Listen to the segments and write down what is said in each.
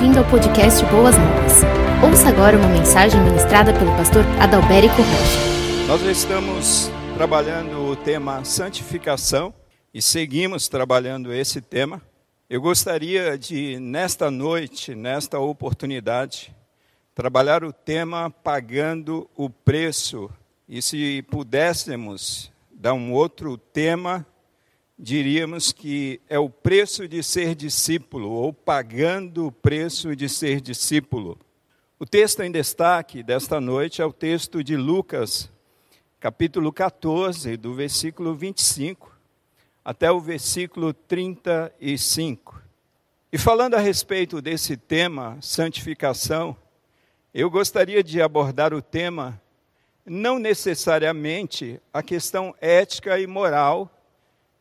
bem-vindo ao podcast Boas Novas. Ouça agora uma mensagem ministrada pelo pastor Adalberico Rocha. Nós estamos trabalhando o tema santificação e seguimos trabalhando esse tema. Eu gostaria de, nesta noite, nesta oportunidade, trabalhar o tema pagando o preço. E se pudéssemos dar um outro tema, diríamos que é o preço de ser discípulo, ou pagando o preço de ser discípulo. O texto em destaque desta noite é o texto de Lucas, capítulo 14, do versículo 25 até o versículo 35. E falando a respeito desse tema, santificação, eu gostaria de abordar o tema não necessariamente a questão ética e moral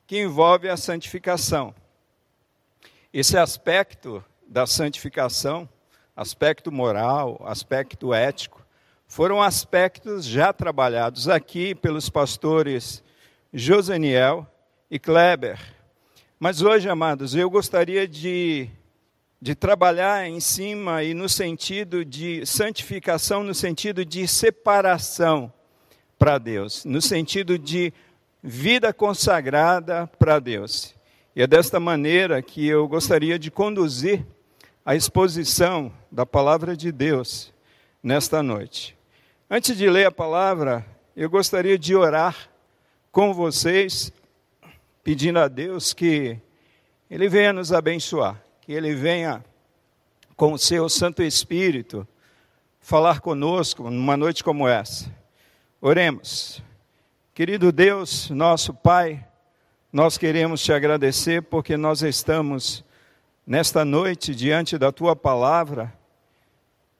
que envolve a santificação. Esse aspecto da santificação, aspecto moral, aspecto ético, foram aspectos já trabalhados aqui pelos pastores Joseniel e Kleber. Mas hoje, amados, eu gostaria de, de trabalhar em cima e no sentido de santificação, no sentido de separação para Deus, no sentido de vida consagrada para Deus. E é desta maneira que eu gostaria de conduzir a exposição da palavra de Deus nesta noite. Antes de ler a palavra, eu gostaria de orar com vocês, pedindo a Deus que Ele venha nos abençoar, que Ele venha com o seu Santo Espírito falar conosco numa noite como essa. Oremos. Querido Deus, nosso Pai, nós queremos te agradecer porque nós estamos nesta noite diante da tua palavra.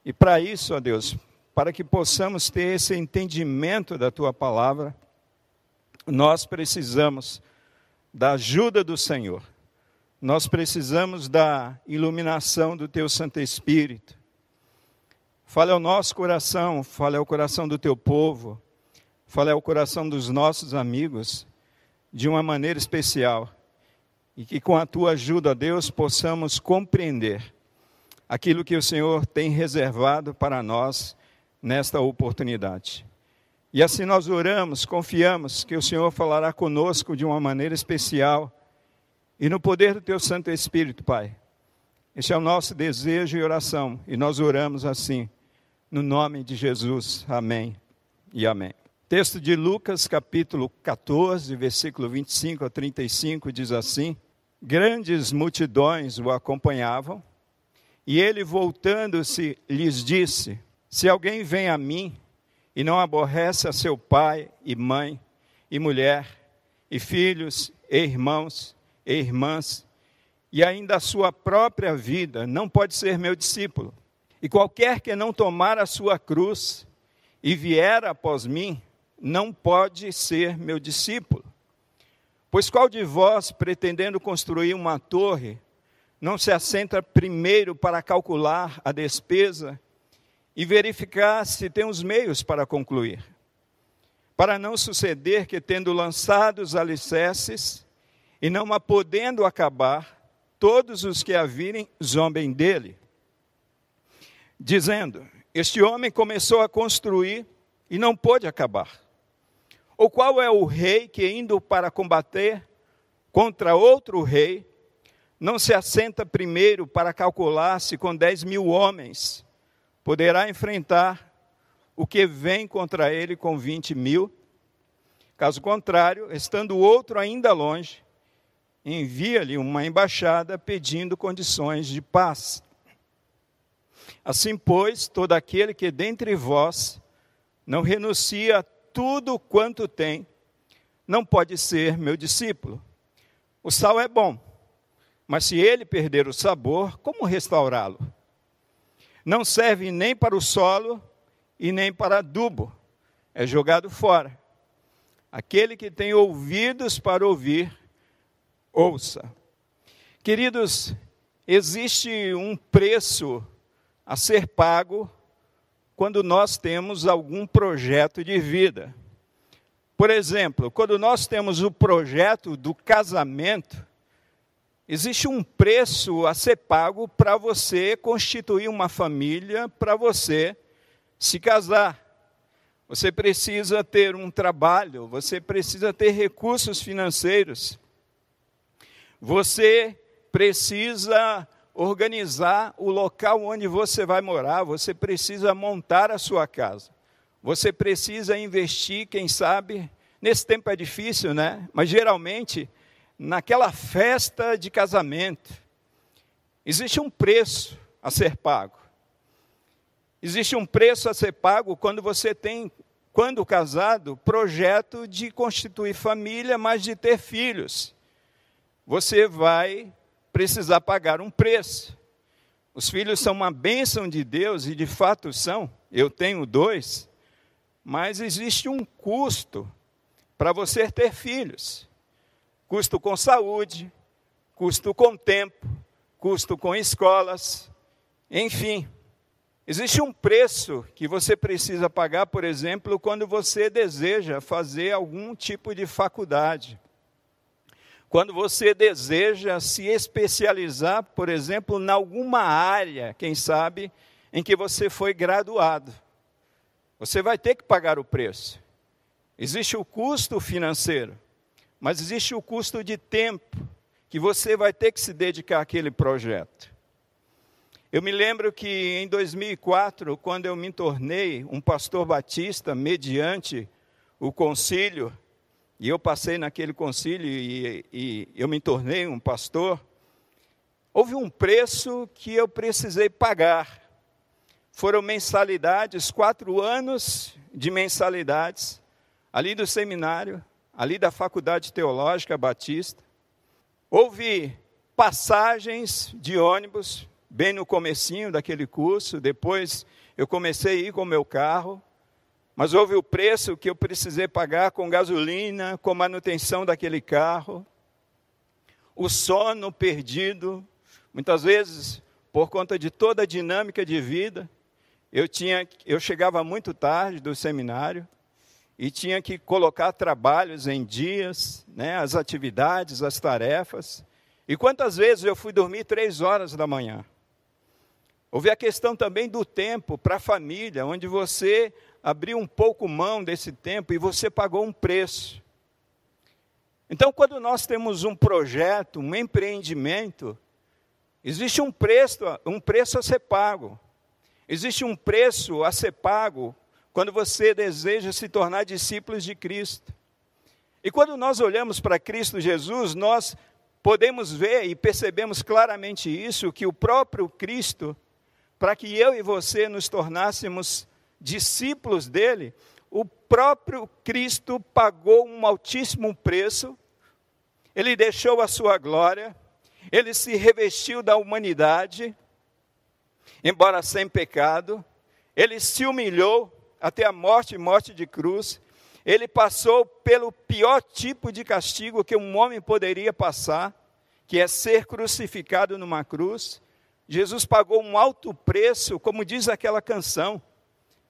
E para isso, ó Deus, para que possamos ter esse entendimento da tua palavra, nós precisamos da ajuda do Senhor. Nós precisamos da iluminação do teu Santo Espírito. Fale ao nosso coração, fale ao coração do teu povo fale ao coração dos nossos amigos de uma maneira especial e que com a tua ajuda, Deus, possamos compreender aquilo que o Senhor tem reservado para nós nesta oportunidade. E assim nós oramos, confiamos que o Senhor falará conosco de uma maneira especial e no poder do teu Santo Espírito, Pai. Este é o nosso desejo e oração, e nós oramos assim, no nome de Jesus. Amém e amém. Texto de Lucas, capítulo 14, versículo 25 a 35, diz assim: Grandes multidões o acompanhavam, e ele, voltando-se, lhes disse: Se alguém vem a mim e não aborrece a seu pai e mãe, e mulher, e filhos, e irmãos, e irmãs, e ainda a sua própria vida, não pode ser meu discípulo. E qualquer que não tomar a sua cruz e vier após mim, não pode ser meu discípulo. Pois qual de vós, pretendendo construir uma torre, não se assenta primeiro para calcular a despesa e verificar se tem os meios para concluir? Para não suceder que, tendo lançado os alicerces e não a podendo acabar, todos os que a virem zombem dele, dizendo: Este homem começou a construir e não pôde acabar. Ou qual é o rei que, indo para combater contra outro rei, não se assenta primeiro para calcular se com dez mil homens poderá enfrentar o que vem contra ele com vinte mil? Caso contrário, estando o outro ainda longe, envia-lhe uma embaixada pedindo condições de paz. Assim, pois, todo aquele que dentre vós não renuncia tudo quanto tem, não pode ser meu discípulo. O sal é bom, mas se ele perder o sabor, como restaurá-lo? Não serve nem para o solo e nem para adubo, é jogado fora. Aquele que tem ouvidos para ouvir, ouça. Queridos, existe um preço a ser pago quando nós temos algum projeto de vida. Por exemplo, quando nós temos o projeto do casamento, existe um preço a ser pago para você constituir uma família, para você se casar. Você precisa ter um trabalho, você precisa ter recursos financeiros. Você precisa organizar o local onde você vai morar, você precisa montar a sua casa. Você precisa investir, quem sabe, nesse tempo é difícil, né? Mas geralmente, naquela festa de casamento, existe um preço a ser pago. Existe um preço a ser pago quando você tem, quando casado, projeto de constituir família, mas de ter filhos você vai precisar pagar um preço. Os filhos são uma bênção de Deus e de fato são. Eu tenho dois, mas existe um custo para você ter filhos: custo com saúde, custo com tempo, custo com escolas, enfim. Existe um preço que você precisa pagar, por exemplo, quando você deseja fazer algum tipo de faculdade. Quando você deseja se especializar, por exemplo, em alguma área, quem sabe, em que você foi graduado, você vai ter que pagar o preço. Existe o custo financeiro, mas existe o custo de tempo que você vai ter que se dedicar àquele projeto. Eu me lembro que em 2004, quando eu me tornei um pastor batista, mediante o concílio e eu passei naquele concílio e, e eu me tornei um pastor. Houve um preço que eu precisei pagar. Foram mensalidades, quatro anos de mensalidades, ali do seminário, ali da Faculdade Teológica Batista. Houve passagens de ônibus, bem no comecinho daquele curso, depois eu comecei a ir com o meu carro, mas houve o preço que eu precisei pagar com gasolina, com manutenção daquele carro, o sono perdido, muitas vezes por conta de toda a dinâmica de vida. Eu tinha, eu chegava muito tarde do seminário e tinha que colocar trabalhos em dias, né, as atividades, as tarefas. E quantas vezes eu fui dormir três horas da manhã? Houve a questão também do tempo para a família, onde você abriu um pouco mão desse tempo e você pagou um preço. Então, quando nós temos um projeto, um empreendimento, existe um preço, um preço a ser pago. Existe um preço a ser pago quando você deseja se tornar discípulos de Cristo. E quando nós olhamos para Cristo Jesus, nós podemos ver e percebemos claramente isso, que o próprio Cristo, para que eu e você nos tornássemos discípulos dele, o próprio Cristo pagou um altíssimo preço, ele deixou a sua glória, ele se revestiu da humanidade, embora sem pecado, ele se humilhou até a morte morte de cruz, ele passou pelo pior tipo de castigo que um homem poderia passar, que é ser crucificado numa cruz. Jesus pagou um alto preço, como diz aquela canção.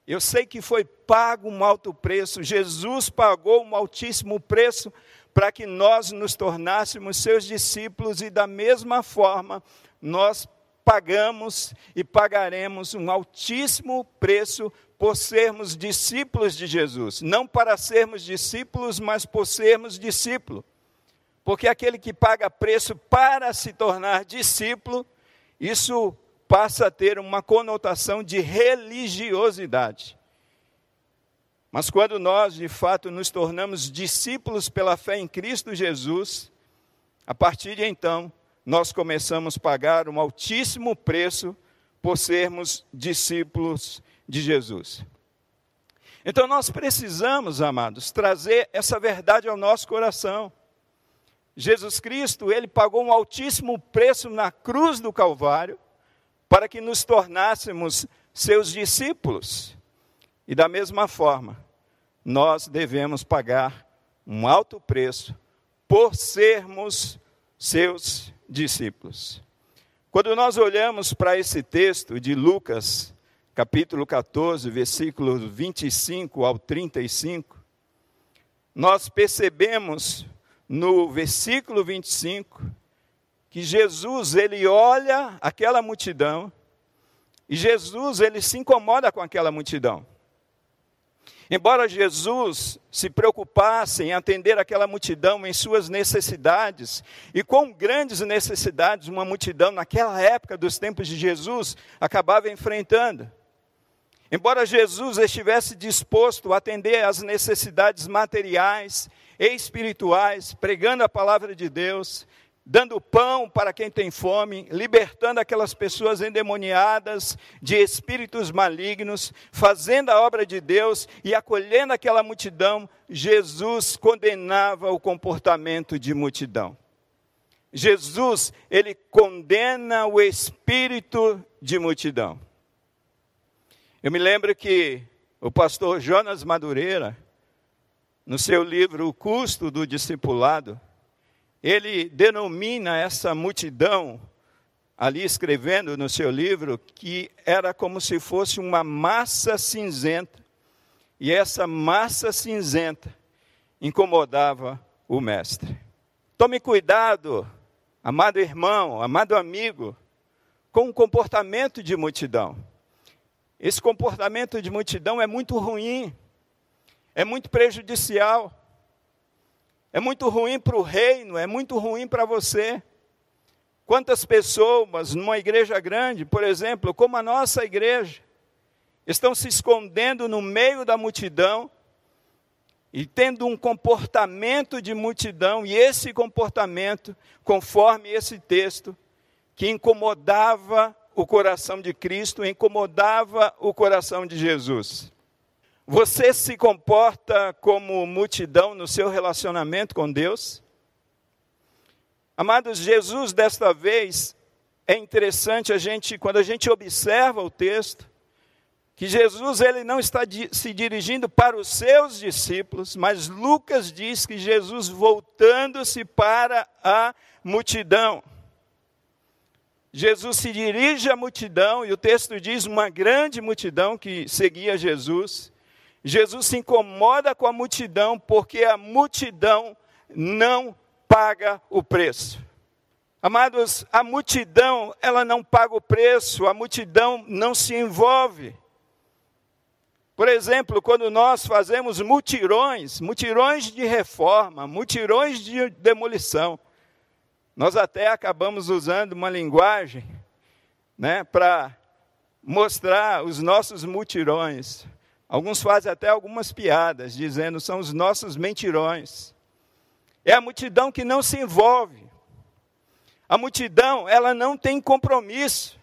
Eu sei que foi pago um alto preço, Jesus pagou um altíssimo preço para que nós nos tornássemos seus discípulos e da mesma forma nós pagamos e pagaremos um altíssimo preço por sermos discípulos de Jesus, não para sermos discípulos, mas por sermos discípulo. Porque aquele que paga preço para se tornar discípulo, isso passa a ter uma conotação de religiosidade. Mas quando nós, de fato, nos tornamos discípulos pela fé em Cristo Jesus, a partir de então, nós começamos a pagar um altíssimo preço por sermos discípulos de Jesus. Então nós precisamos, amados, trazer essa verdade ao nosso coração. Jesus Cristo, ele pagou um altíssimo preço na cruz do Calvário para que nos tornássemos seus discípulos. E da mesma forma, nós devemos pagar um alto preço por sermos seus discípulos. Quando nós olhamos para esse texto de Lucas, capítulo 14, versículos 25 ao 35, nós percebemos no versículo 25 que Jesus, ele olha aquela multidão e Jesus, ele se incomoda com aquela multidão. Embora Jesus se preocupasse em atender aquela multidão em suas necessidades, e com grandes necessidades uma multidão naquela época dos tempos de Jesus acabava enfrentando. Embora Jesus estivesse disposto a atender às necessidades materiais e espirituais, pregando a palavra de Deus, dando pão para quem tem fome, libertando aquelas pessoas endemoniadas de espíritos malignos, fazendo a obra de Deus e acolhendo aquela multidão, Jesus condenava o comportamento de multidão. Jesus, ele condena o espírito de multidão. Eu me lembro que o pastor Jonas Madureira, no seu livro O Custo do Discipulado, ele denomina essa multidão, ali escrevendo no seu livro, que era como se fosse uma massa cinzenta, e essa massa cinzenta incomodava o mestre. Tome cuidado, amado irmão, amado amigo, com o comportamento de multidão. Esse comportamento de multidão é muito ruim, é muito prejudicial. É muito ruim para o reino, é muito ruim para você. Quantas pessoas numa igreja grande, por exemplo, como a nossa igreja, estão se escondendo no meio da multidão e tendo um comportamento de multidão, e esse comportamento, conforme esse texto, que incomodava o coração de Cristo, incomodava o coração de Jesus. Você se comporta como multidão no seu relacionamento com Deus? Amados, Jesus desta vez é interessante a gente quando a gente observa o texto que Jesus ele não está se dirigindo para os seus discípulos, mas Lucas diz que Jesus voltando-se para a multidão. Jesus se dirige à multidão e o texto diz uma grande multidão que seguia Jesus. Jesus se incomoda com a multidão porque a multidão não paga o preço. Amados, a multidão, ela não paga o preço, a multidão não se envolve. Por exemplo, quando nós fazemos mutirões, mutirões de reforma, mutirões de demolição, nós até acabamos usando uma linguagem né, para mostrar os nossos mutirões. Alguns fazem até algumas piadas, dizendo são os nossos mentirões. É a multidão que não se envolve. A multidão, ela não tem compromisso.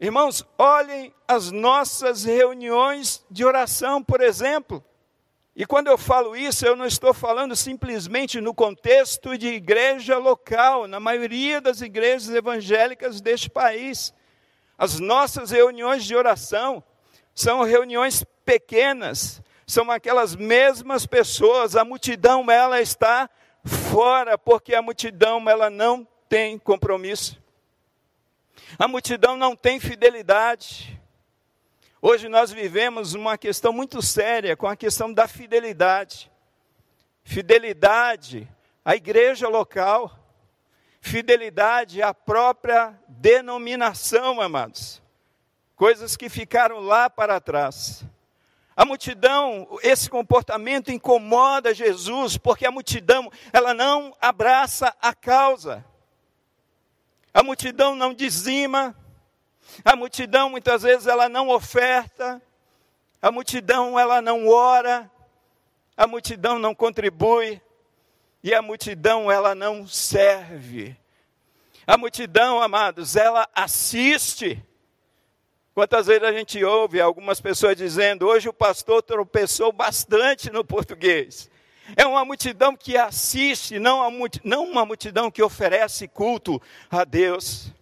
Irmãos, olhem as nossas reuniões de oração, por exemplo. E quando eu falo isso, eu não estou falando simplesmente no contexto de igreja local, na maioria das igrejas evangélicas deste país. As nossas reuniões de oração, são reuniões pequenas, são aquelas mesmas pessoas, a multidão ela está fora, porque a multidão ela não tem compromisso. A multidão não tem fidelidade. Hoje nós vivemos uma questão muito séria com a questão da fidelidade. Fidelidade à igreja local, fidelidade à própria denominação, amados coisas que ficaram lá para trás. A multidão, esse comportamento incomoda Jesus, porque a multidão, ela não abraça a causa. A multidão não dizima, a multidão muitas vezes ela não oferta, a multidão ela não ora, a multidão não contribui e a multidão ela não serve. A multidão, amados, ela assiste. Quantas vezes a gente ouve algumas pessoas dizendo: hoje o pastor tropeçou bastante no português. É uma multidão que assiste, não uma multidão que oferece culto a Deus.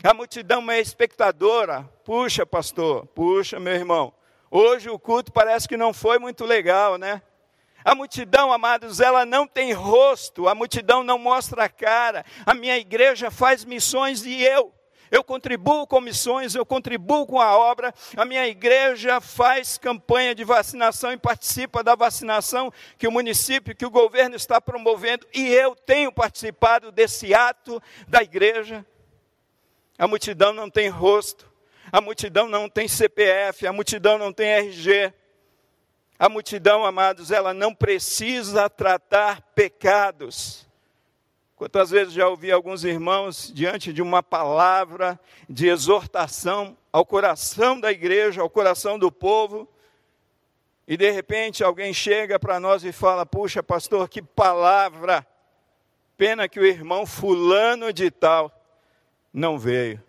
A multidão é espectadora. Puxa, pastor, puxa, meu irmão. Hoje o culto parece que não foi muito legal, né? A multidão, amados, ela não tem rosto, a multidão não mostra a cara. A minha igreja faz missões e eu eu contribuo com missões, eu contribuo com a obra, a minha igreja faz campanha de vacinação e participa da vacinação que o município, que o governo está promovendo, e eu tenho participado desse ato da igreja. A multidão não tem rosto, a multidão não tem CPF, a multidão não tem RG. A multidão, amados, ela não precisa tratar pecados Quantas vezes já ouvi alguns irmãos diante de uma palavra de exortação ao coração da igreja, ao coração do povo, e de repente alguém chega para nós e fala: Puxa, pastor, que palavra! Pena que o irmão Fulano de Tal não veio.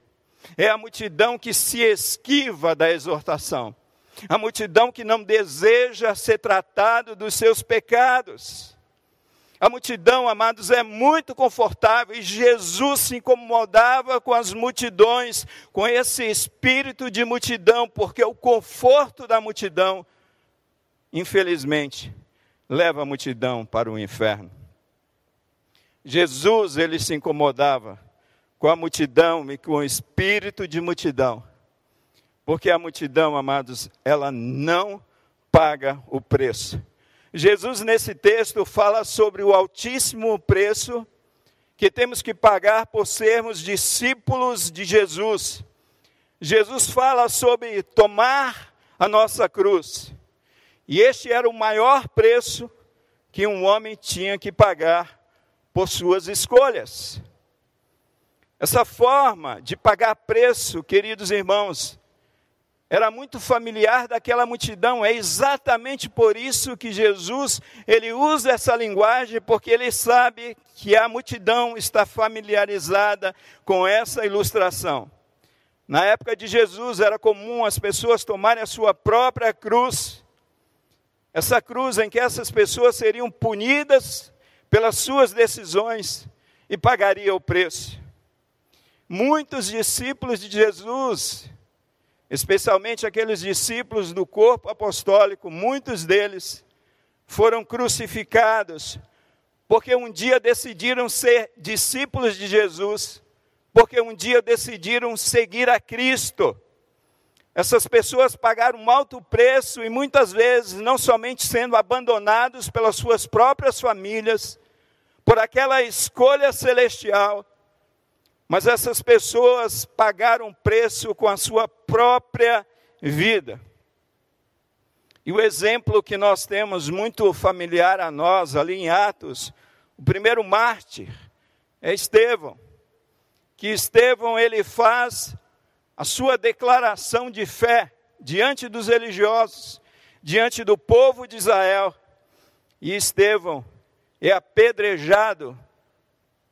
É a multidão que se esquiva da exortação, a multidão que não deseja ser tratado dos seus pecados. A multidão, amados, é muito confortável e Jesus se incomodava com as multidões, com esse espírito de multidão, porque o conforto da multidão, infelizmente, leva a multidão para o inferno. Jesus, ele se incomodava com a multidão e com o espírito de multidão, porque a multidão, amados, ela não paga o preço Jesus, nesse texto, fala sobre o altíssimo preço que temos que pagar por sermos discípulos de Jesus. Jesus fala sobre tomar a nossa cruz. E este era o maior preço que um homem tinha que pagar por suas escolhas. Essa forma de pagar preço, queridos irmãos, era muito familiar daquela multidão. É exatamente por isso que Jesus, ele usa essa linguagem, porque ele sabe que a multidão está familiarizada com essa ilustração. Na época de Jesus era comum as pessoas tomarem a sua própria cruz. Essa cruz em que essas pessoas seriam punidas pelas suas decisões e pagariam o preço. Muitos discípulos de Jesus especialmente aqueles discípulos do corpo apostólico, muitos deles foram crucificados, porque um dia decidiram ser discípulos de Jesus, porque um dia decidiram seguir a Cristo. Essas pessoas pagaram um alto preço e muitas vezes não somente sendo abandonados pelas suas próprias famílias, por aquela escolha celestial, mas essas pessoas pagaram preço com a sua própria vida. E o exemplo que nós temos muito familiar a nós ali em Atos, o primeiro mártir é Estevão. Que Estevão ele faz a sua declaração de fé diante dos religiosos, diante do povo de Israel. E Estevão é apedrejado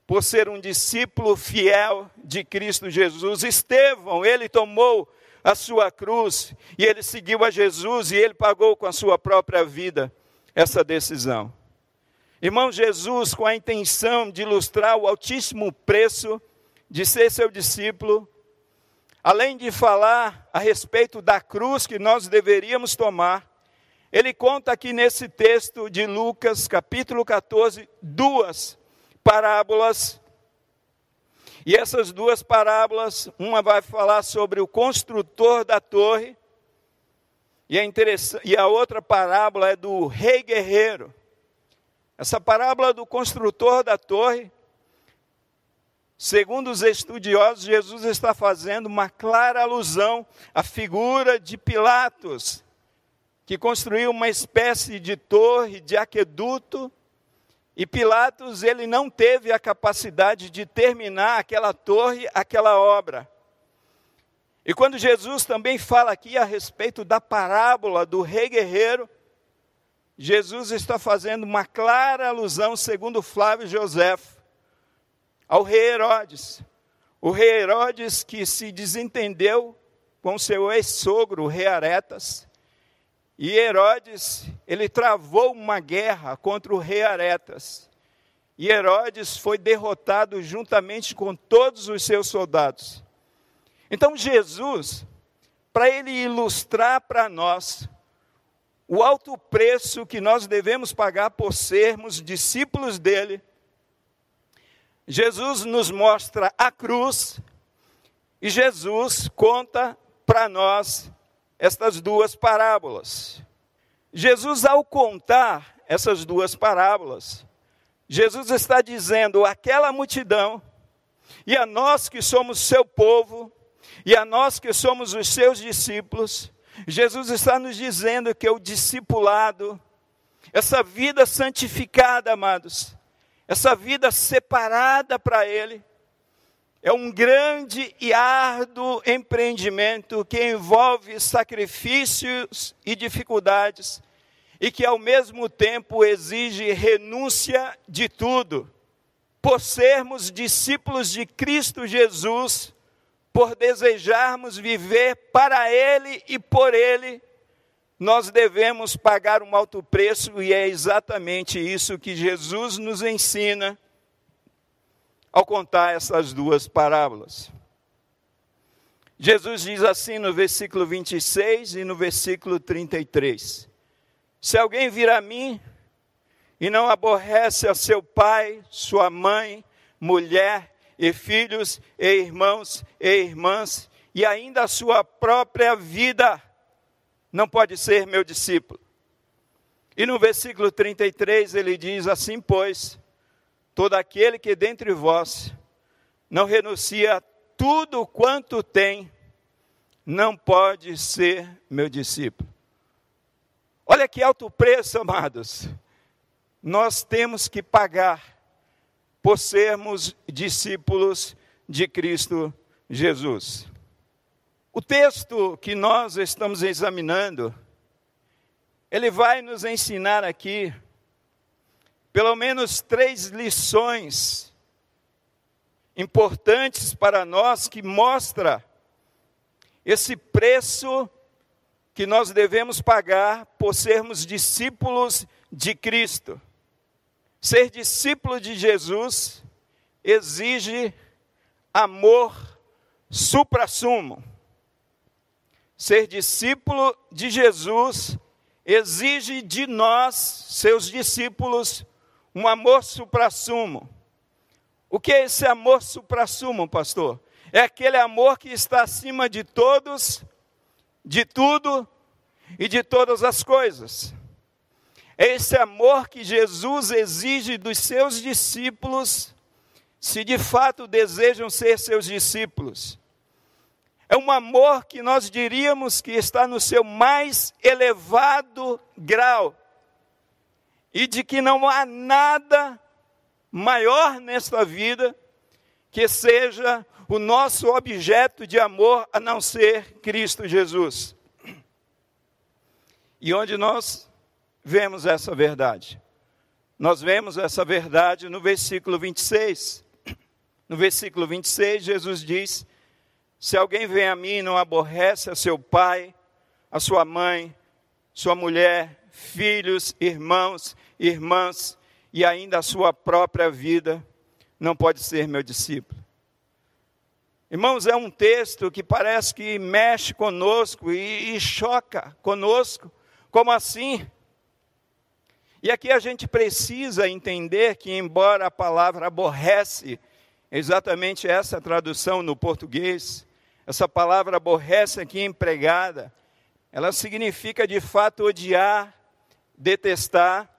por ser um discípulo fiel de Cristo Jesus. Estevão, ele tomou a sua cruz e ele seguiu a Jesus e ele pagou com a sua própria vida essa decisão. Irmão Jesus, com a intenção de ilustrar o altíssimo preço de ser seu discípulo, além de falar a respeito da cruz que nós deveríamos tomar, ele conta aqui nesse texto de Lucas, capítulo 14, duas parábolas. E essas duas parábolas, uma vai falar sobre o construtor da torre, e, é e a outra parábola é do rei guerreiro. Essa parábola do construtor da torre, segundo os estudiosos, Jesus está fazendo uma clara alusão à figura de Pilatos, que construiu uma espécie de torre, de aqueduto, e Pilatos, ele não teve a capacidade de terminar aquela torre, aquela obra. E quando Jesus também fala aqui a respeito da parábola do rei guerreiro, Jesus está fazendo uma clara alusão, segundo Flávio José, ao rei Herodes. O rei Herodes que se desentendeu com seu ex-sogro, o rei Aretas, e Herodes, ele travou uma guerra contra o rei Aretas. E Herodes foi derrotado juntamente com todos os seus soldados. Então Jesus, para ele ilustrar para nós o alto preço que nós devemos pagar por sermos discípulos dele, Jesus nos mostra a cruz E Jesus conta para nós estas duas parábolas. Jesus, ao contar essas duas parábolas, Jesus está dizendo àquela multidão, e a nós que somos seu povo, e a nós que somos os seus discípulos, Jesus está nos dizendo que o discipulado, essa vida santificada, amados, essa vida separada para Ele, é um grande e árduo empreendimento que envolve sacrifícios e dificuldades e que ao mesmo tempo exige renúncia de tudo. Por sermos discípulos de Cristo Jesus, por desejarmos viver para Ele e por Ele, nós devemos pagar um alto preço e é exatamente isso que Jesus nos ensina ao contar essas duas parábolas. Jesus diz assim no versículo 26 e no versículo 33: Se alguém vir a mim e não aborrece a seu pai, sua mãe, mulher e filhos e irmãos e irmãs, e ainda a sua própria vida, não pode ser meu discípulo. E no versículo 33 ele diz assim: Pois Todo aquele que dentre vós não renuncia a tudo quanto tem, não pode ser meu discípulo. Olha que alto preço, amados, nós temos que pagar por sermos discípulos de Cristo Jesus. O texto que nós estamos examinando, ele vai nos ensinar aqui pelo menos três lições importantes para nós que mostra esse preço que nós devemos pagar por sermos discípulos de Cristo. Ser discípulo de Jesus exige amor supra-sumo. Ser discípulo de Jesus exige de nós, seus discípulos, um amor suprassumo. O que é esse amor suprassumo, pastor? É aquele amor que está acima de todos, de tudo e de todas as coisas. É esse amor que Jesus exige dos seus discípulos, se de fato desejam ser seus discípulos. É um amor que nós diríamos que está no seu mais elevado grau e de que não há nada maior nesta vida que seja o nosso objeto de amor a não ser Cristo Jesus. E onde nós vemos essa verdade? Nós vemos essa verdade no versículo 26. No versículo 26, Jesus diz: Se alguém vem a mim e não aborrece a seu pai, a sua mãe, sua mulher, filhos, irmãos, irmãs e ainda a sua própria vida, não pode ser meu discípulo. Irmãos, é um texto que parece que mexe conosco e, e choca conosco. Como assim? E aqui a gente precisa entender que, embora a palavra aborrece, exatamente essa tradução no português, essa palavra aborrece aqui empregada, ela significa de fato odiar, detestar.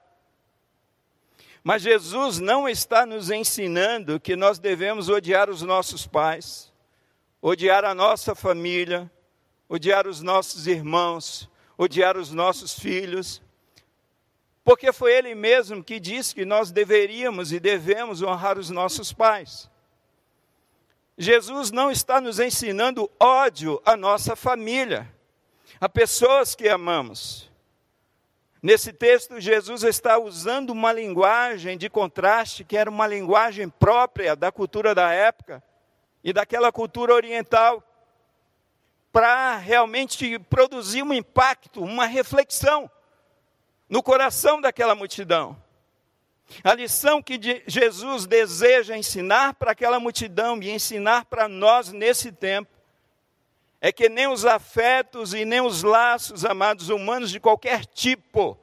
Mas Jesus não está nos ensinando que nós devemos odiar os nossos pais, odiar a nossa família, odiar os nossos irmãos, odiar os nossos filhos, porque foi Ele mesmo que disse que nós deveríamos e devemos honrar os nossos pais. Jesus não está nos ensinando ódio à nossa família, a pessoas que amamos. Nesse texto, Jesus está usando uma linguagem de contraste, que era uma linguagem própria da cultura da época e daquela cultura oriental, para realmente produzir um impacto, uma reflexão no coração daquela multidão. A lição que Jesus deseja ensinar para aquela multidão e ensinar para nós nesse tempo é que nem os afetos e nem os laços, amados humanos, de qualquer tipo,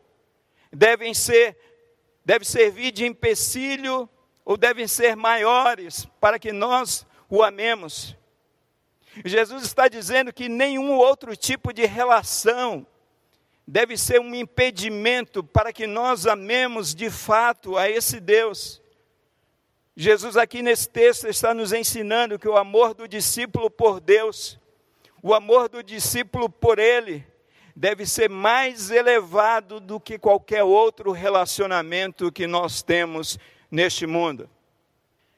devem ser, deve servir de empecilho ou devem ser maiores para que nós o amemos. Jesus está dizendo que nenhum outro tipo de relação deve ser um impedimento para que nós amemos de fato a esse Deus. Jesus, aqui nesse texto, está nos ensinando que o amor do discípulo por Deus, o amor do discípulo por Ele, deve ser mais elevado do que qualquer outro relacionamento que nós temos neste mundo.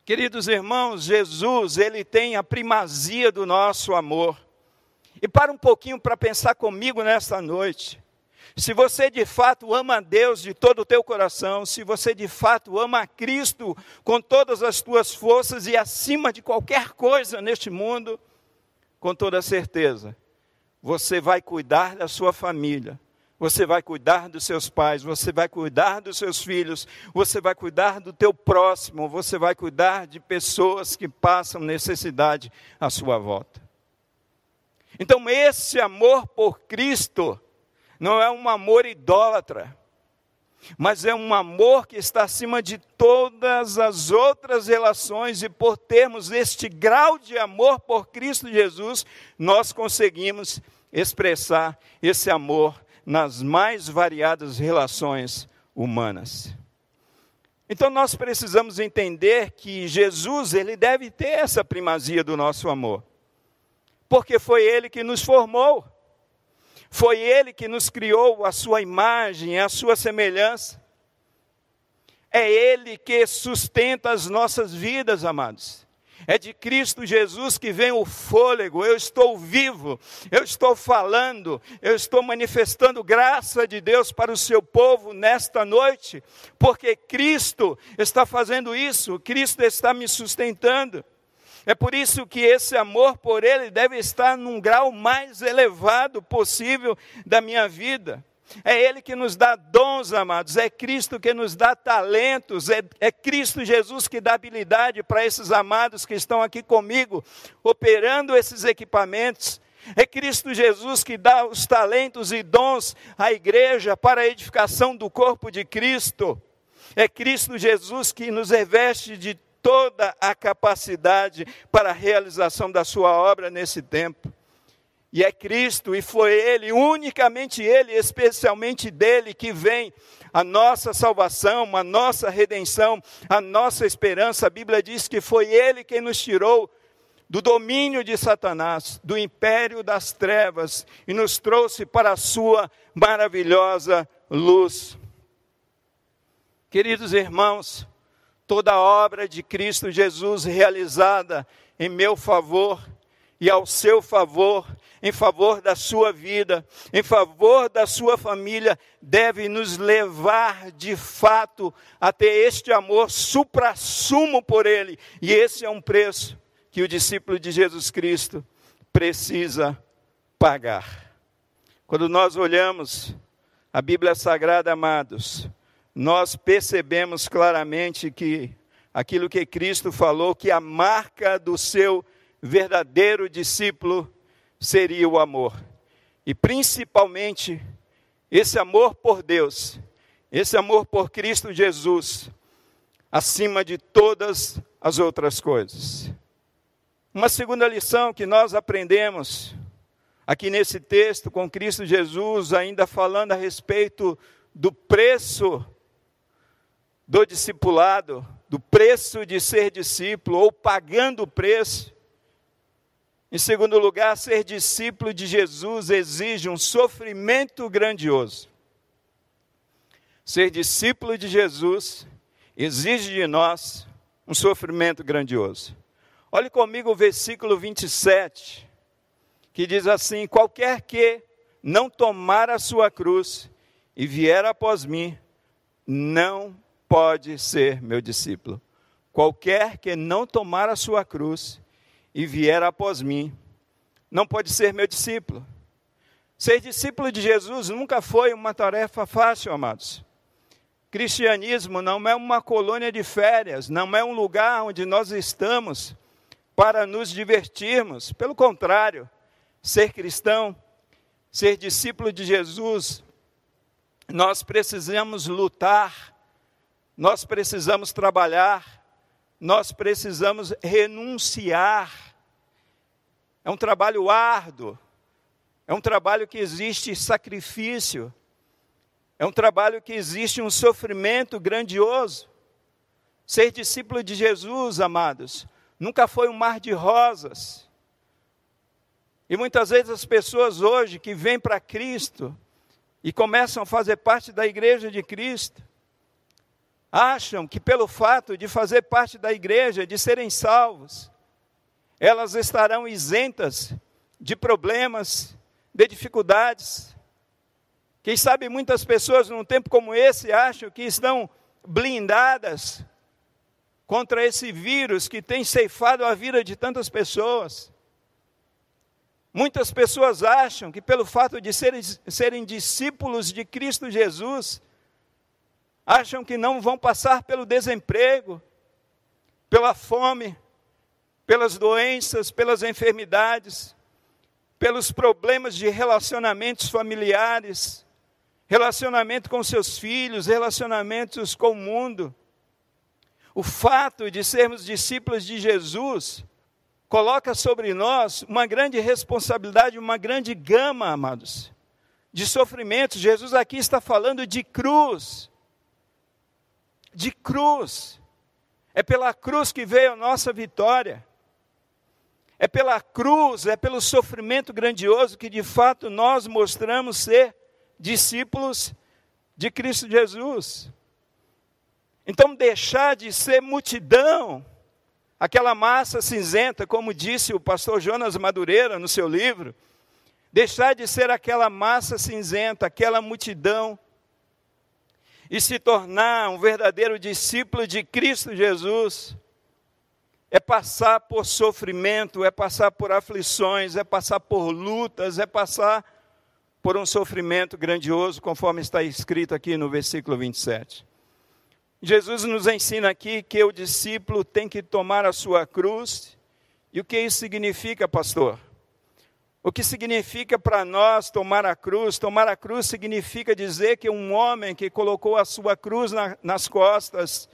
Queridos irmãos, Jesus, ele tem a primazia do nosso amor. E para um pouquinho para pensar comigo nesta noite. Se você de fato ama a Deus de todo o teu coração, se você de fato ama a Cristo com todas as tuas forças e acima de qualquer coisa neste mundo, com toda certeza, você vai cuidar da sua família, você vai cuidar dos seus pais, você vai cuidar dos seus filhos, você vai cuidar do teu próximo, você vai cuidar de pessoas que passam necessidade à sua volta. Então, esse amor por Cristo não é um amor idólatra, mas é um amor que está acima de todas as outras relações, e por termos este grau de amor por Cristo Jesus, nós conseguimos expressar esse amor nas mais variadas relações humanas. Então nós precisamos entender que Jesus, ele deve ter essa primazia do nosso amor. Porque foi ele que nos formou. Foi ele que nos criou a sua imagem, a sua semelhança. É ele que sustenta as nossas vidas, amados. É de Cristo Jesus que vem o fôlego. Eu estou vivo, eu estou falando, eu estou manifestando graça de Deus para o seu povo nesta noite, porque Cristo está fazendo isso, Cristo está me sustentando. É por isso que esse amor por Ele deve estar num grau mais elevado possível da minha vida. É Ele que nos dá dons, amados. É Cristo que nos dá talentos. É, é Cristo Jesus que dá habilidade para esses amados que estão aqui comigo, operando esses equipamentos. É Cristo Jesus que dá os talentos e dons à igreja para a edificação do corpo de Cristo. É Cristo Jesus que nos reveste de toda a capacidade para a realização da sua obra nesse tempo. E é Cristo, e foi Ele, unicamente Ele, especialmente dele, que vem a nossa salvação, a nossa redenção, a nossa esperança. A Bíblia diz que foi Ele quem nos tirou do domínio de Satanás, do império das trevas, e nos trouxe para a Sua maravilhosa luz. Queridos irmãos, toda a obra de Cristo Jesus realizada em meu favor e ao seu favor em favor da sua vida, em favor da sua família, deve nos levar de fato a ter este amor supra-sumo por Ele. E esse é um preço que o discípulo de Jesus Cristo precisa pagar. Quando nós olhamos a Bíblia Sagrada, amados, nós percebemos claramente que aquilo que Cristo falou, que a marca do seu verdadeiro discípulo seria o amor. E principalmente esse amor por Deus, esse amor por Cristo Jesus, acima de todas as outras coisas. Uma segunda lição que nós aprendemos aqui nesse texto com Cristo Jesus, ainda falando a respeito do preço do discipulado, do preço de ser discípulo, ou pagando o preço. Em segundo lugar, ser discípulo de Jesus exige um sofrimento grandioso. Ser discípulo de Jesus exige de nós um sofrimento grandioso. Olhe comigo o versículo 27, que diz assim: Qualquer que não tomar a sua cruz e vier após mim, não pode ser meu discípulo. Qualquer que não tomar a sua cruz e vier após mim, não pode ser meu discípulo. Ser discípulo de Jesus nunca foi uma tarefa fácil, amados. Cristianismo não é uma colônia de férias, não é um lugar onde nós estamos para nos divertirmos. Pelo contrário, ser cristão, ser discípulo de Jesus, nós precisamos lutar, nós precisamos trabalhar, nós precisamos renunciar é um trabalho árduo, é um trabalho que existe sacrifício, é um trabalho que existe um sofrimento grandioso. Ser discípulo de Jesus, amados, nunca foi um mar de rosas. E muitas vezes as pessoas hoje que vêm para Cristo e começam a fazer parte da igreja de Cristo, acham que pelo fato de fazer parte da igreja, de serem salvos, elas estarão isentas de problemas, de dificuldades. Quem sabe muitas pessoas num tempo como esse acham que estão blindadas contra esse vírus que tem ceifado a vida de tantas pessoas. Muitas pessoas acham que pelo fato de serem, serem discípulos de Cristo Jesus, acham que não vão passar pelo desemprego, pela fome, pelas doenças, pelas enfermidades, pelos problemas de relacionamentos familiares, relacionamento com seus filhos, relacionamentos com o mundo. O fato de sermos discípulos de Jesus coloca sobre nós uma grande responsabilidade, uma grande gama, amados, de sofrimentos. Jesus aqui está falando de cruz de cruz. É pela cruz que veio a nossa vitória. É pela cruz, é pelo sofrimento grandioso que de fato nós mostramos ser discípulos de Cristo Jesus. Então, deixar de ser multidão, aquela massa cinzenta, como disse o pastor Jonas Madureira no seu livro, deixar de ser aquela massa cinzenta, aquela multidão e se tornar um verdadeiro discípulo de Cristo Jesus, é passar por sofrimento, é passar por aflições, é passar por lutas, é passar por um sofrimento grandioso, conforme está escrito aqui no versículo 27. Jesus nos ensina aqui que o discípulo tem que tomar a sua cruz. E o que isso significa, pastor? O que significa para nós tomar a cruz? Tomar a cruz significa dizer que um homem que colocou a sua cruz na, nas costas,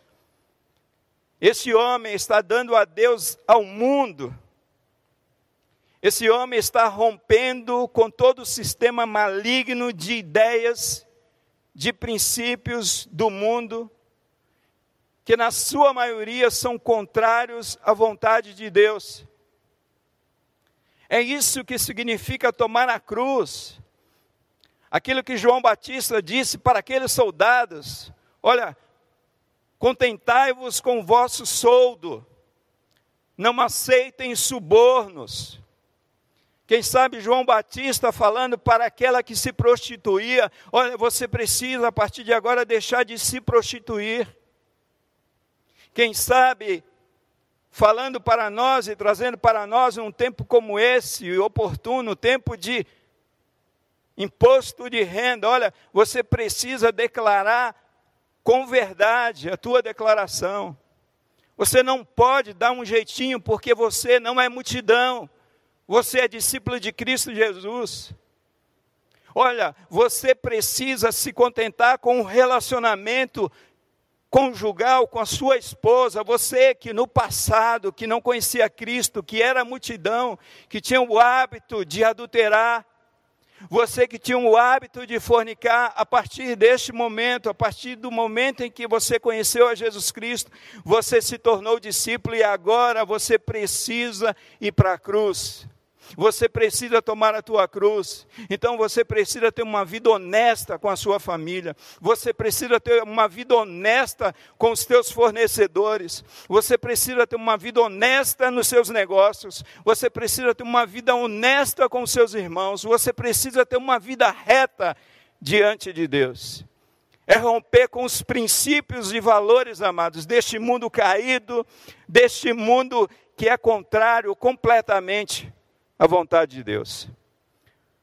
esse homem está dando a Deus ao mundo. Esse homem está rompendo com todo o sistema maligno de ideias, de princípios do mundo, que na sua maioria são contrários à vontade de Deus. É isso que significa tomar a cruz. Aquilo que João Batista disse para aqueles soldados: Olha, contentai-vos com o vosso soldo, não aceitem subornos. Quem sabe João Batista falando para aquela que se prostituía: Olha, você precisa a partir de agora deixar de se prostituir. Quem sabe falando para nós e trazendo para nós um tempo como esse, oportuno, tempo de imposto de renda. Olha, você precisa declarar com verdade a tua declaração. Você não pode dar um jeitinho porque você não é multidão. Você é discípulo de Cristo Jesus. Olha, você precisa se contentar com um relacionamento conjugal com a sua esposa, você que no passado, que não conhecia Cristo, que era multidão, que tinha o hábito de adulterar, você que tinha o hábito de fornicar, a partir deste momento, a partir do momento em que você conheceu a Jesus Cristo, você se tornou discípulo e agora você precisa ir para a cruz. Você precisa tomar a tua cruz. Então você precisa ter uma vida honesta com a sua família. Você precisa ter uma vida honesta com os teus fornecedores. Você precisa ter uma vida honesta nos seus negócios. Você precisa ter uma vida honesta com os seus irmãos. Você precisa ter uma vida reta diante de Deus. É romper com os princípios e valores, amados, deste mundo caído, deste mundo que é contrário completamente a vontade de Deus.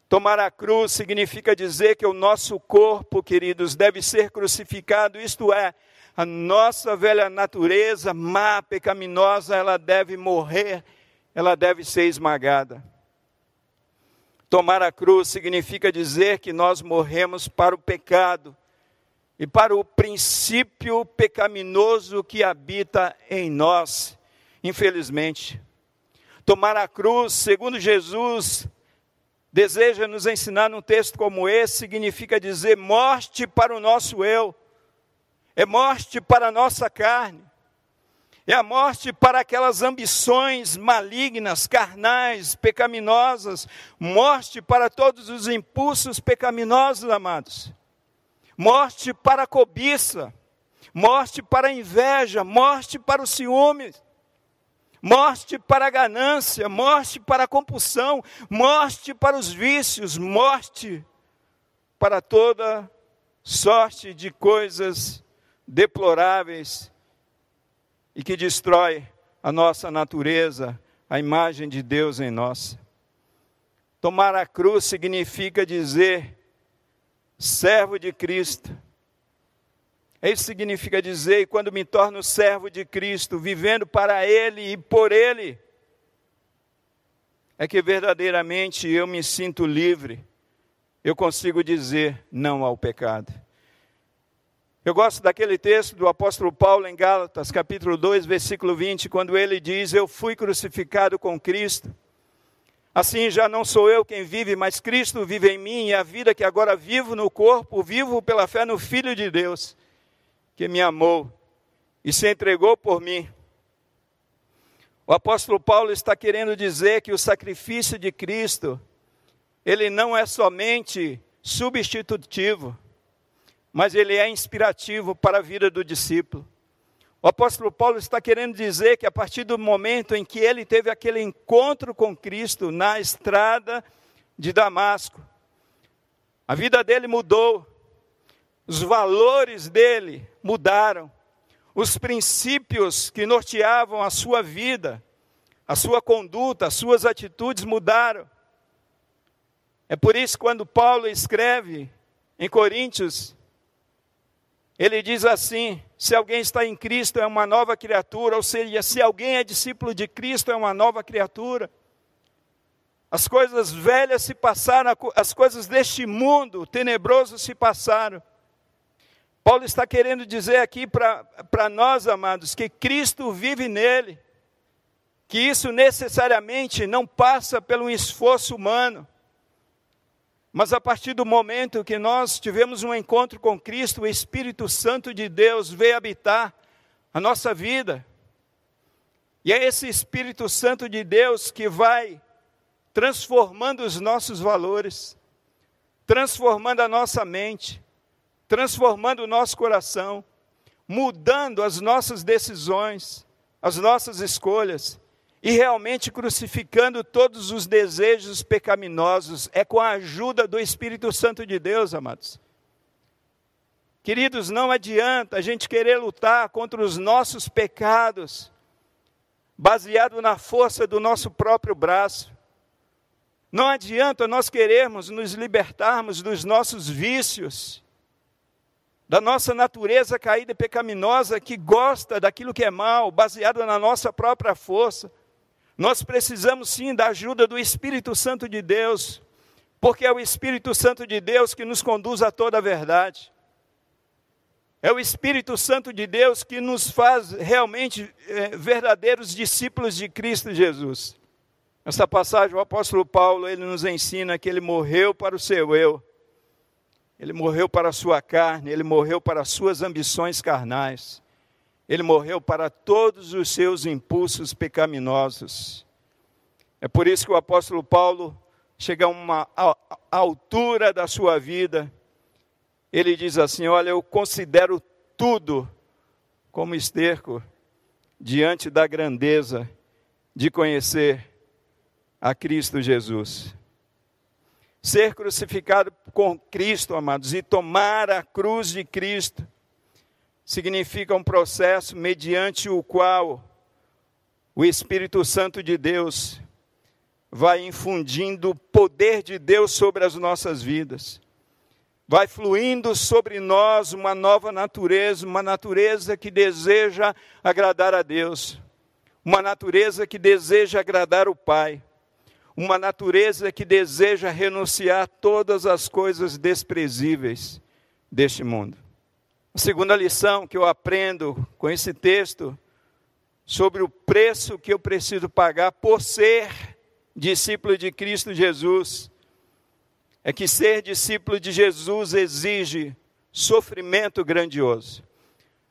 Tomar a cruz significa dizer que o nosso corpo, queridos, deve ser crucificado, isto é, a nossa velha natureza má, pecaminosa, ela deve morrer, ela deve ser esmagada. Tomar a cruz significa dizer que nós morremos para o pecado e para o princípio pecaminoso que habita em nós, infelizmente. Tomar a cruz, segundo Jesus, deseja nos ensinar num texto como esse, significa dizer morte para o nosso eu, é morte para a nossa carne, é a morte para aquelas ambições malignas, carnais, pecaminosas, morte para todos os impulsos pecaminosos, amados, morte para a cobiça, morte para a inveja, morte para o ciúme, morte para a ganância, morte para a compulsão, morte para os vícios, morte para toda sorte de coisas deploráveis e que destrói a nossa natureza, a imagem de Deus em nós. Tomar a cruz significa dizer servo de Cristo. Isso significa dizer, e quando me torno servo de Cristo, vivendo para Ele e por Ele, é que verdadeiramente eu me sinto livre, eu consigo dizer não ao pecado. Eu gosto daquele texto do apóstolo Paulo em Gálatas, capítulo 2, versículo 20, quando ele diz: Eu fui crucificado com Cristo. Assim já não sou eu quem vive, mas Cristo vive em mim, e a vida que agora vivo no corpo, vivo pela fé no Filho de Deus, que me amou e se entregou por mim. O apóstolo Paulo está querendo dizer que o sacrifício de Cristo, ele não é somente substitutivo, mas ele é inspirativo para a vida do discípulo. O apóstolo Paulo está querendo dizer que a partir do momento em que ele teve aquele encontro com Cristo na estrada de Damasco, a vida dele mudou, os valores dele mudaram, os princípios que norteavam a sua vida, a sua conduta, as suas atitudes mudaram. É por isso que quando Paulo escreve em Coríntios, ele diz assim: se alguém está em Cristo é uma nova criatura, ou seja, se alguém é discípulo de Cristo é uma nova criatura. As coisas velhas se passaram, as coisas deste mundo tenebroso se passaram. Paulo está querendo dizer aqui para nós, amados, que Cristo vive nele, que isso necessariamente não passa pelo esforço humano, mas a partir do momento que nós tivemos um encontro com Cristo, o Espírito Santo de Deus veio habitar a nossa vida. E é esse Espírito Santo de Deus que vai transformando os nossos valores, transformando a nossa mente, transformando o nosso coração, mudando as nossas decisões, as nossas escolhas e realmente crucificando todos os desejos pecaminosos. É com a ajuda do Espírito Santo de Deus, amados. Queridos, não adianta a gente querer lutar contra os nossos pecados, baseado na força do nosso próprio braço. Não adianta nós querermos nos libertarmos dos nossos vícios, da nossa natureza caída e pecaminosa que gosta daquilo que é mal, baseado na nossa própria força. Nós precisamos sim da ajuda do Espírito Santo de Deus, porque é o Espírito Santo de Deus que nos conduz a toda a verdade. É o Espírito Santo de Deus que nos faz realmente é, verdadeiros discípulos de Cristo Jesus. Nessa passagem, o apóstolo Paulo, ele nos ensina que ele morreu para o seu eu, ele morreu para a sua carne, ele morreu para as suas ambições carnais. Ele morreu para todos os seus impulsos pecaminosos. É por isso que o apóstolo Paulo chega a uma altura da sua vida. Ele diz assim: Olha, eu considero tudo como esterco diante da grandeza de conhecer a Cristo Jesus. Ser crucificado com Cristo, amados, e tomar a cruz de Cristo significa um processo mediante o qual o Espírito Santo de Deus vai infundindo o poder de Deus sobre as nossas vidas. Vai fluindo sobre nós uma nova natureza, uma natureza que deseja agradar a Deus, uma natureza que deseja agradar o Pai, uma natureza que deseja renunciar todas as coisas desprezíveis deste mundo. A segunda lição que eu aprendo com esse texto sobre o preço que eu preciso pagar por ser discípulo de Cristo Jesus. É que ser discípulo de Jesus exige sofrimento grandioso.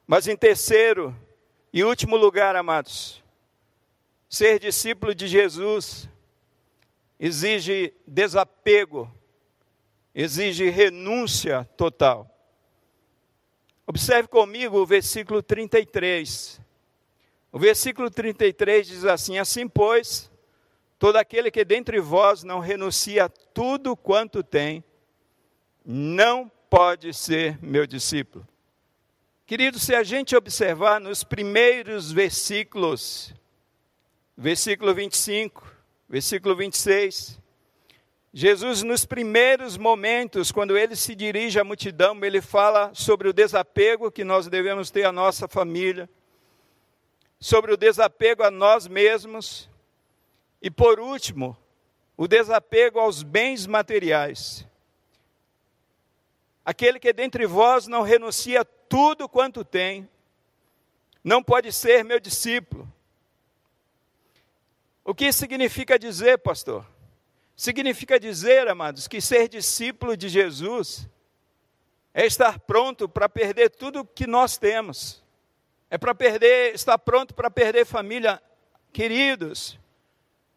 Mas em terceiro e último lugar, amados, ser discípulo de Jesus exige desapego, exige renúncia total. Observe comigo o versículo 33. O versículo 33 diz assim: Assim, pois, todo aquele que dentre vós não renuncia a tudo quanto tem, não pode ser meu discípulo. Querido, se a gente observar nos primeiros versículos, versículo 25, versículo 26, Jesus, nos primeiros momentos, quando ele se dirige à multidão, ele fala sobre o desapego que nós devemos ter à nossa família, sobre o desapego a nós mesmos e, por último, o desapego aos bens materiais. Aquele que dentre vós não renuncia tudo quanto tem, não pode ser meu discípulo. O que significa dizer, pastor? Significa dizer, amados, que ser discípulo de Jesus é estar pronto para perder tudo que nós temos é para perder, está pronto para perder família. Queridos,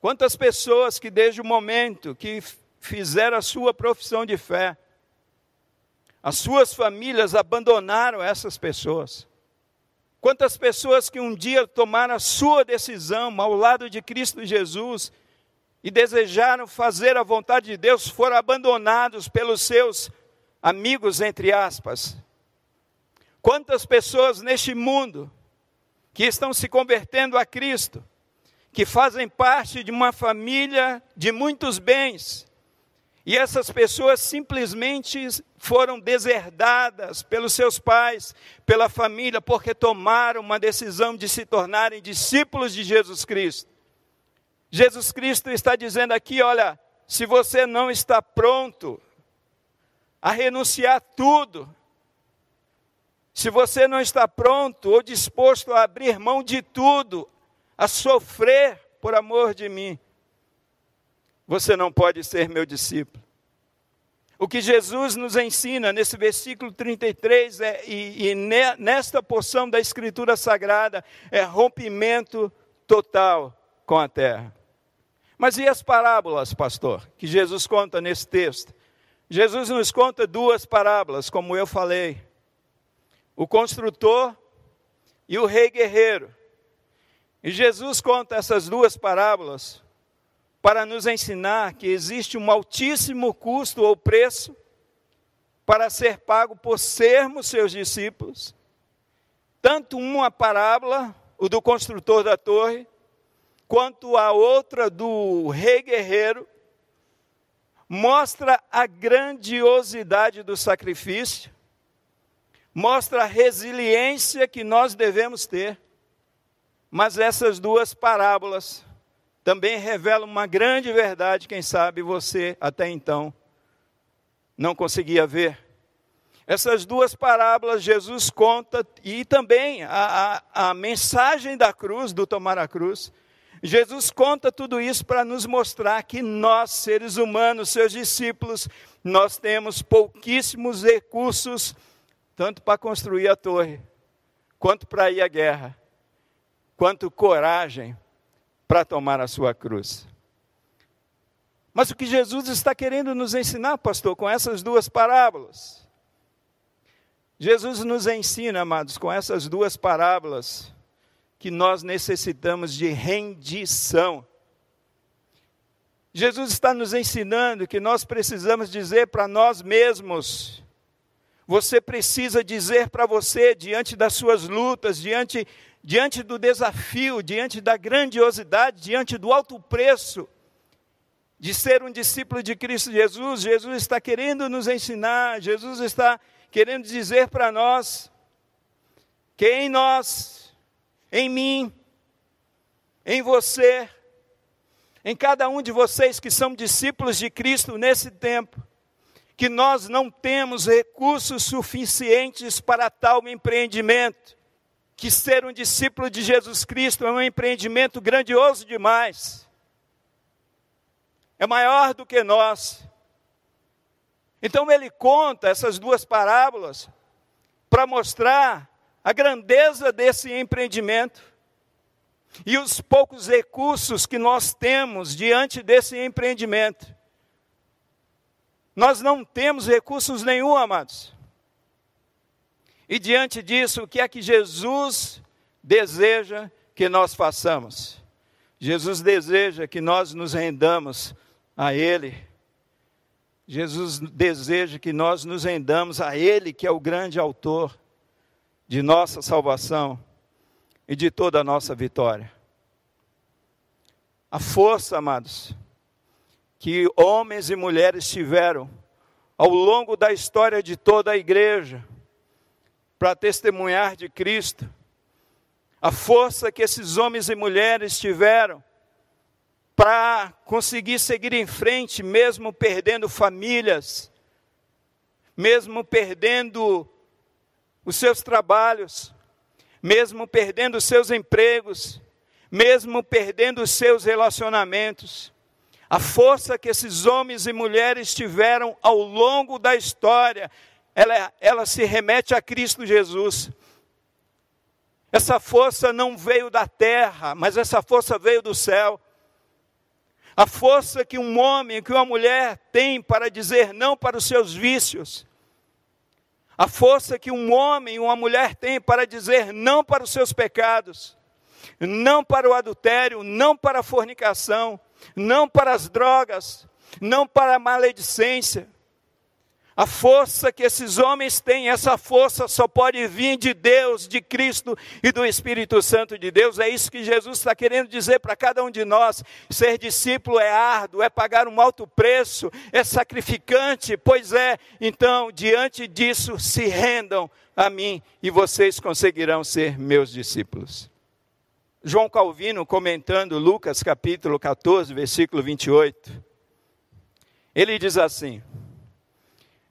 quantas pessoas que desde o momento que fizeram a sua profissão de fé, as suas famílias abandonaram essas pessoas. Quantas pessoas que um dia tomaram a sua decisão ao lado de Cristo Jesus e desejaram fazer a vontade de Deus foram abandonados pelos seus amigos, entre aspas, Quantas pessoas neste mundo que estão se convertendo a Cristo, que fazem parte de uma família de muitos bens, e essas pessoas simplesmente foram deserdadas pelos seus pais, pela família, porque tomaram uma decisão de se tornarem discípulos de Jesus Cristo. Jesus Cristo está dizendo aqui: olha, se você não está pronto a renunciar tudo, se você não está pronto ou disposto a abrir mão de tudo, a sofrer por amor de mim, você não pode ser meu discípulo. O que Jesus nos ensina nesse versículo 33 é, e, e nesta porção da Escritura Sagrada é rompimento total com a terra. Mas e as parábolas, pastor, que Jesus conta nesse texto? Jesus nos conta duas parábolas, como eu falei o construtor e o rei guerreiro. E Jesus conta essas duas parábolas para nos ensinar que existe um altíssimo custo ou preço para ser pago por sermos seus discípulos. Tanto uma parábola, o do construtor da torre, quanto a outra do rei guerreiro, mostra a grandiosidade do sacrifício mostra a resiliência que nós devemos ter. Mas essas duas parábolas também revelam uma grande verdade, quem sabe você até então não conseguia ver. Essas duas parábolas Jesus conta, e também a, a, a mensagem da cruz, do tomar a cruz, Jesus conta tudo isso para nos mostrar que nós, seres humanos, seus discípulos, nós temos pouquíssimos recursos tanto para construir a torre, quanto para ir à guerra, quanto coragem para tomar a sua cruz. Mas o que Jesus está querendo nos ensinar, pastor, com essas duas parábolas? Jesus nos ensina, amados, com essas duas parábolas, que nós necessitamos de rendição. Jesus está nos ensinando que nós precisamos dizer para nós mesmos: você precisa dizer para você, diante das suas lutas, diante, diante do desafio, diante da grandiosidade, diante do alto preço de ser um discípulo de Cristo Jesus, Jesus está querendo nos ensinar, Jesus está querendo dizer para nós que em nós, em mim, em você, em cada um de vocês que são discípulos de Cristo nesse tempo, que nós não temos recursos suficientes para tal empreendimento. Que ser um discípulo de Jesus Cristo é um empreendimento grandioso demais. É maior do que nós. Então ele conta essas duas parábolas para mostrar a grandeza desse empreendimento e os poucos recursos que nós temos diante desse empreendimento. Nós não temos recursos nenhum, amados. E diante disso, o que é que Jesus deseja que nós façamos? Jesus deseja que nós nos rendamos a Ele. Jesus deseja que nós nos rendamos a Ele, que é o grande autor de nossa salvação e de toda a nossa vitória. A força, amados, que homens e mulheres tiveram ao longo da história de toda a igreja para testemunhar de Cristo, a força que esses homens e mulheres tiveram para conseguir seguir em frente, mesmo perdendo famílias, mesmo perdendo os seus trabalhos, mesmo perdendo os seus empregos, mesmo perdendo os seus relacionamentos. A força que esses homens e mulheres tiveram ao longo da história, ela, ela se remete a Cristo Jesus. Essa força não veio da terra, mas essa força veio do céu. A força que um homem, que uma mulher tem para dizer não para os seus vícios. A força que um homem, uma mulher tem para dizer não para os seus pecados. Não para o adultério, não para a fornicação, não para as drogas, não para a maledicência. A força que esses homens têm, essa força só pode vir de Deus, de Cristo e do Espírito Santo de Deus. É isso que Jesus está querendo dizer para cada um de nós. Ser discípulo é árduo, é pagar um alto preço, é sacrificante. Pois é, então, diante disso, se rendam a mim e vocês conseguirão ser meus discípulos. João Calvino, comentando Lucas capítulo 14, versículo 28, ele diz assim: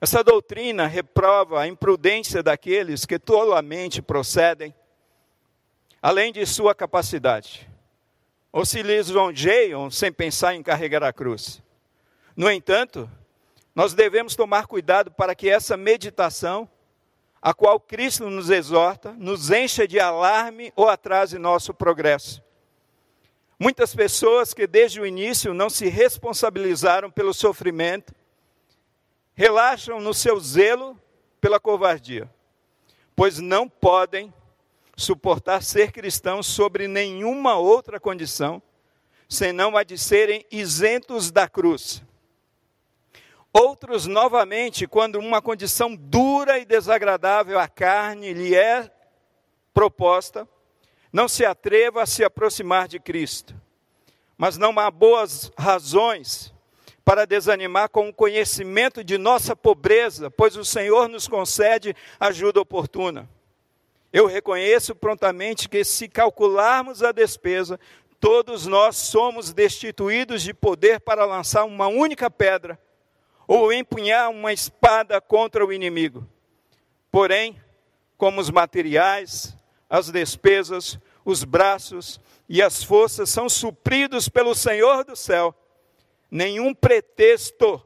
Essa doutrina reprova a imprudência daqueles que tolamente procedem, além de sua capacidade, ou se lisonjeiam sem pensar em carregar a cruz. No entanto, nós devemos tomar cuidado para que essa meditação a qual Cristo nos exorta, nos encha de alarme ou atrase nosso progresso. Muitas pessoas que desde o início não se responsabilizaram pelo sofrimento, relaxam no seu zelo pela covardia, pois não podem suportar ser cristãos sobre nenhuma outra condição, senão a de serem isentos da cruz Outros, novamente, quando uma condição dura e desagradável à carne lhe é proposta, não se atreva a se aproximar de Cristo. Mas não há boas razões para desanimar com o conhecimento de nossa pobreza, pois o Senhor nos concede ajuda oportuna. Eu reconheço prontamente que, se calcularmos a despesa, todos nós somos destituídos de poder para lançar uma única pedra ou empunhar uma espada contra o inimigo. Porém, como os materiais, as despesas, os braços e as forças são supridos pelo Senhor do céu, nenhum pretexto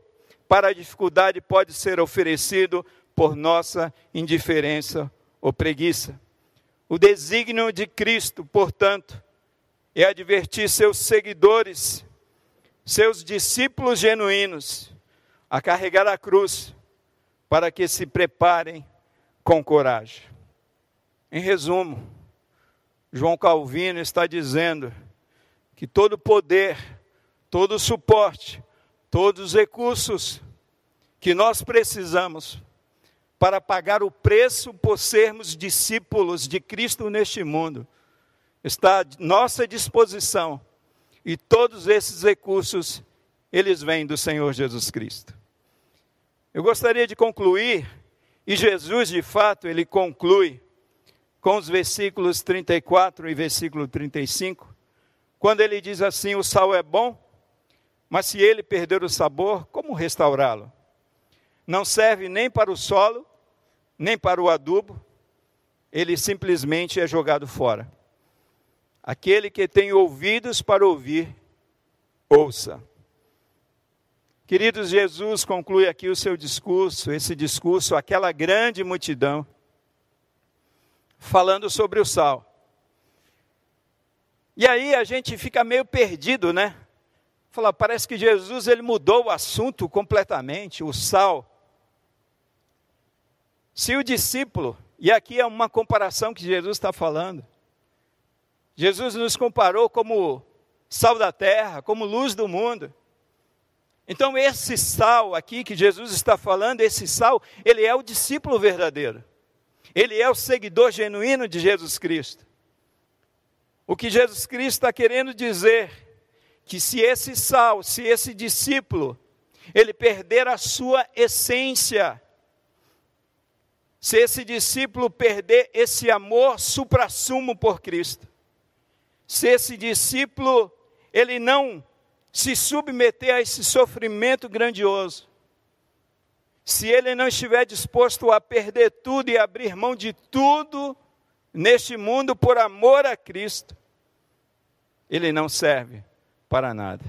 para a dificuldade pode ser oferecido por nossa indiferença ou preguiça. O desígnio de Cristo, portanto, é advertir seus seguidores, seus discípulos genuínos, a carregar a cruz, para que se preparem com coragem. Em resumo, João Calvino está dizendo que todo poder, todo suporte, todos os recursos que nós precisamos para pagar o preço por sermos discípulos de Cristo neste mundo, está à nossa disposição. E todos esses recursos, eles vêm do Senhor Jesus Cristo. Eu gostaria de concluir, e Jesus de fato ele conclui com os versículos 34 e versículo 35, quando ele diz assim: O sal é bom, mas se ele perder o sabor, como restaurá-lo? Não serve nem para o solo, nem para o adubo, ele simplesmente é jogado fora. Aquele que tem ouvidos para ouvir, ouça. Queridos, Jesus conclui aqui o seu discurso, esse discurso, aquela grande multidão, falando sobre o sal. E aí a gente fica meio perdido, né? Fala, parece que Jesus ele mudou o assunto completamente, o sal. Se o discípulo, e aqui é uma comparação que Jesus está falando, Jesus nos comparou como sal da terra, como luz do mundo. Então, esse sal aqui que Jesus está falando, esse sal, ele é o discípulo verdadeiro. Ele é o seguidor genuíno de Jesus Cristo. O que Jesus Cristo está querendo dizer, que se esse sal, se esse discípulo, ele perder a sua essência, se esse discípulo perder esse amor suprassumo por Cristo, se esse discípulo ele não se submeter a esse sofrimento grandioso, se ele não estiver disposto a perder tudo e abrir mão de tudo neste mundo por amor a Cristo, ele não serve para nada.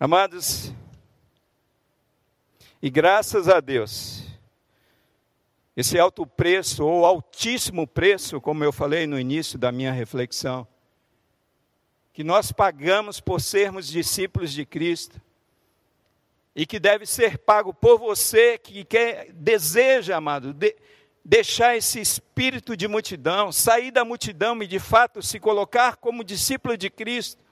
Amados, e graças a Deus, esse alto preço, ou altíssimo preço, como eu falei no início da minha reflexão, que nós pagamos por sermos discípulos de Cristo e que deve ser pago por você que quer, deseja, amado, de, deixar esse espírito de multidão, sair da multidão e de fato se colocar como discípulo de Cristo.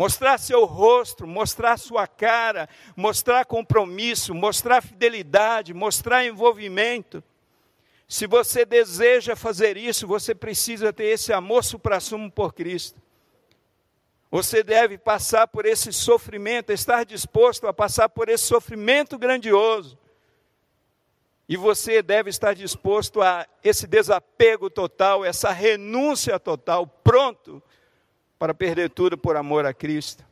Mostrar seu rosto, mostrar sua cara, mostrar compromisso, mostrar fidelidade, mostrar envolvimento. Se você deseja fazer isso, você precisa ter esse amor suprassumo por Cristo. Você deve passar por esse sofrimento, estar disposto a passar por esse sofrimento grandioso. E você deve estar disposto a esse desapego total, essa renúncia total, pronto para perder tudo por amor a Cristo.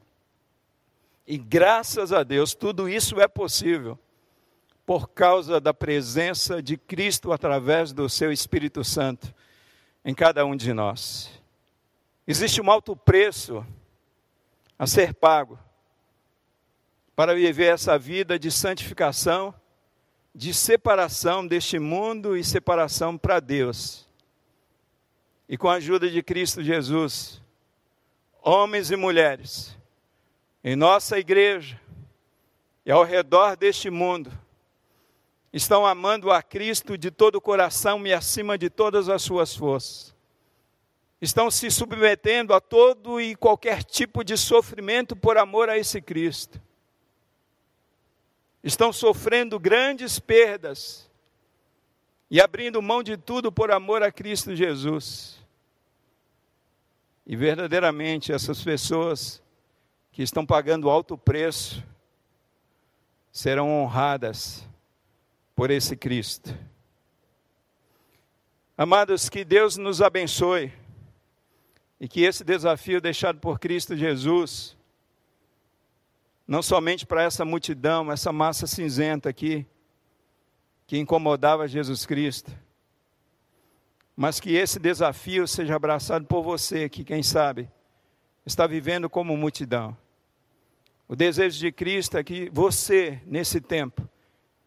E graças a Deus, tudo isso é possível por causa da presença de Cristo através do seu Espírito Santo em cada um de nós. Existe um alto preço a ser pago para viver essa vida de santificação, de separação deste mundo e separação para Deus. E com a ajuda de Cristo Jesus, homens e mulheres, em nossa igreja e ao redor deste mundo, estão amando a Cristo de todo o coração e acima de todas as suas forças estão se submetendo a todo e qualquer tipo de sofrimento por amor a esse Cristo. Estão sofrendo grandes perdas e abrindo mão de tudo por amor a Cristo Jesus. E verdadeiramente essas pessoas que estão pagando alto preço serão honradas por esse Cristo. Amados, que Deus nos abençoe e que esse desafio deixado por Cristo Jesus, não somente para essa multidão, essa massa cinzenta aqui, que incomodava Jesus Cristo, mas que esse desafio seja abraçado por você, que quem sabe está vivendo como multidão. O desejo de Cristo é que você, nesse tempo,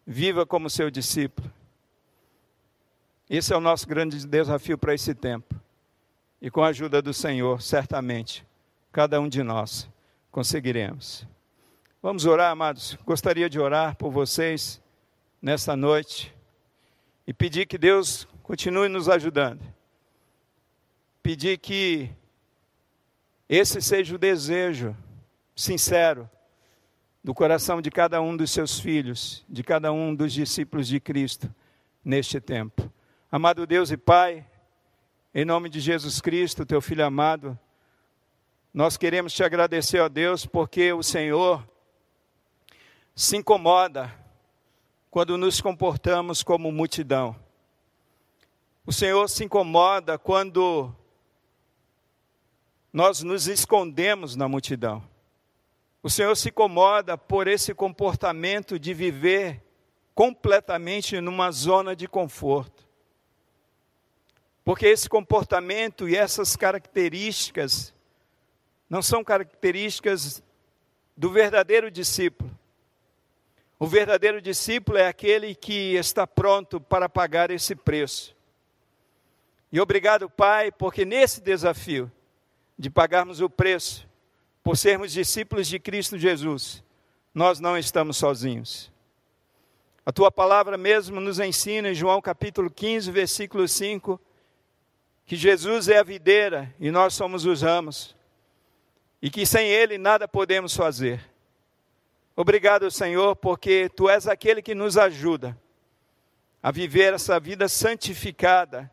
viva como seu discípulo. Esse é o nosso grande desafio para esse tempo. E com a ajuda do Senhor, certamente, cada um de nós conseguiremos. Vamos orar, amados. Gostaria de orar por vocês nesta noite e pedir que Deus continue nos ajudando. Pedir que esse seja o desejo sincero do coração de cada um dos seus filhos, de cada um dos discípulos de Cristo neste tempo. Amado Deus e Pai, em nome de Jesus Cristo, teu filho amado, nós queremos te agradecer, ó Deus, porque o Senhor se incomoda quando nos comportamos como multidão. O Senhor se incomoda quando nós nos escondemos na multidão. O Senhor se incomoda por esse comportamento de viver completamente numa zona de conforto. Porque esse comportamento e essas características não são características do verdadeiro discípulo. O verdadeiro discípulo é aquele que está pronto para pagar esse preço. E obrigado, Pai, porque nesse desafio de pagarmos o preço, por sermos discípulos de Cristo Jesus, nós não estamos sozinhos. A tua palavra mesmo nos ensina em João capítulo 15, versículo 5, que Jesus é a videira e nós somos os ramos, e que sem Ele nada podemos fazer. Obrigado, Senhor, porque Tu és aquele que nos ajuda a viver essa vida santificada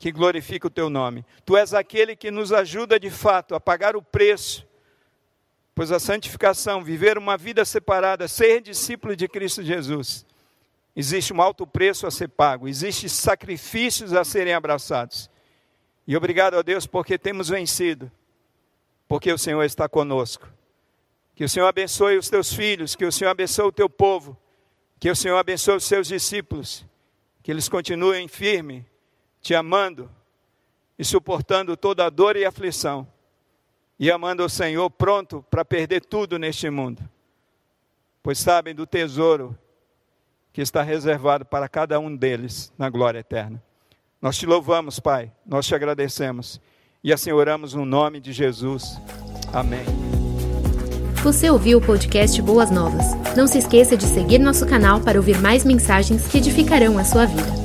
que glorifica o Teu nome. Tu és aquele que nos ajuda de fato a pagar o preço, pois a santificação, viver uma vida separada, ser discípulo de Cristo Jesus, existe um alto preço a ser pago, existem sacrifícios a serem abraçados. E obrigado a Deus porque temos vencido, porque o Senhor está conosco. Que o Senhor abençoe os teus filhos, que o Senhor abençoe o teu povo, que o Senhor abençoe os seus discípulos, que eles continuem firme, te amando e suportando toda a dor e aflição, e amando o Senhor, pronto para perder tudo neste mundo, pois sabem do tesouro que está reservado para cada um deles na glória eterna. Nós te louvamos, Pai, nós te agradecemos e assim oramos no nome de Jesus. Amém. Você ouviu o podcast Boas Novas? Não se esqueça de seguir nosso canal para ouvir mais mensagens que edificarão a sua vida.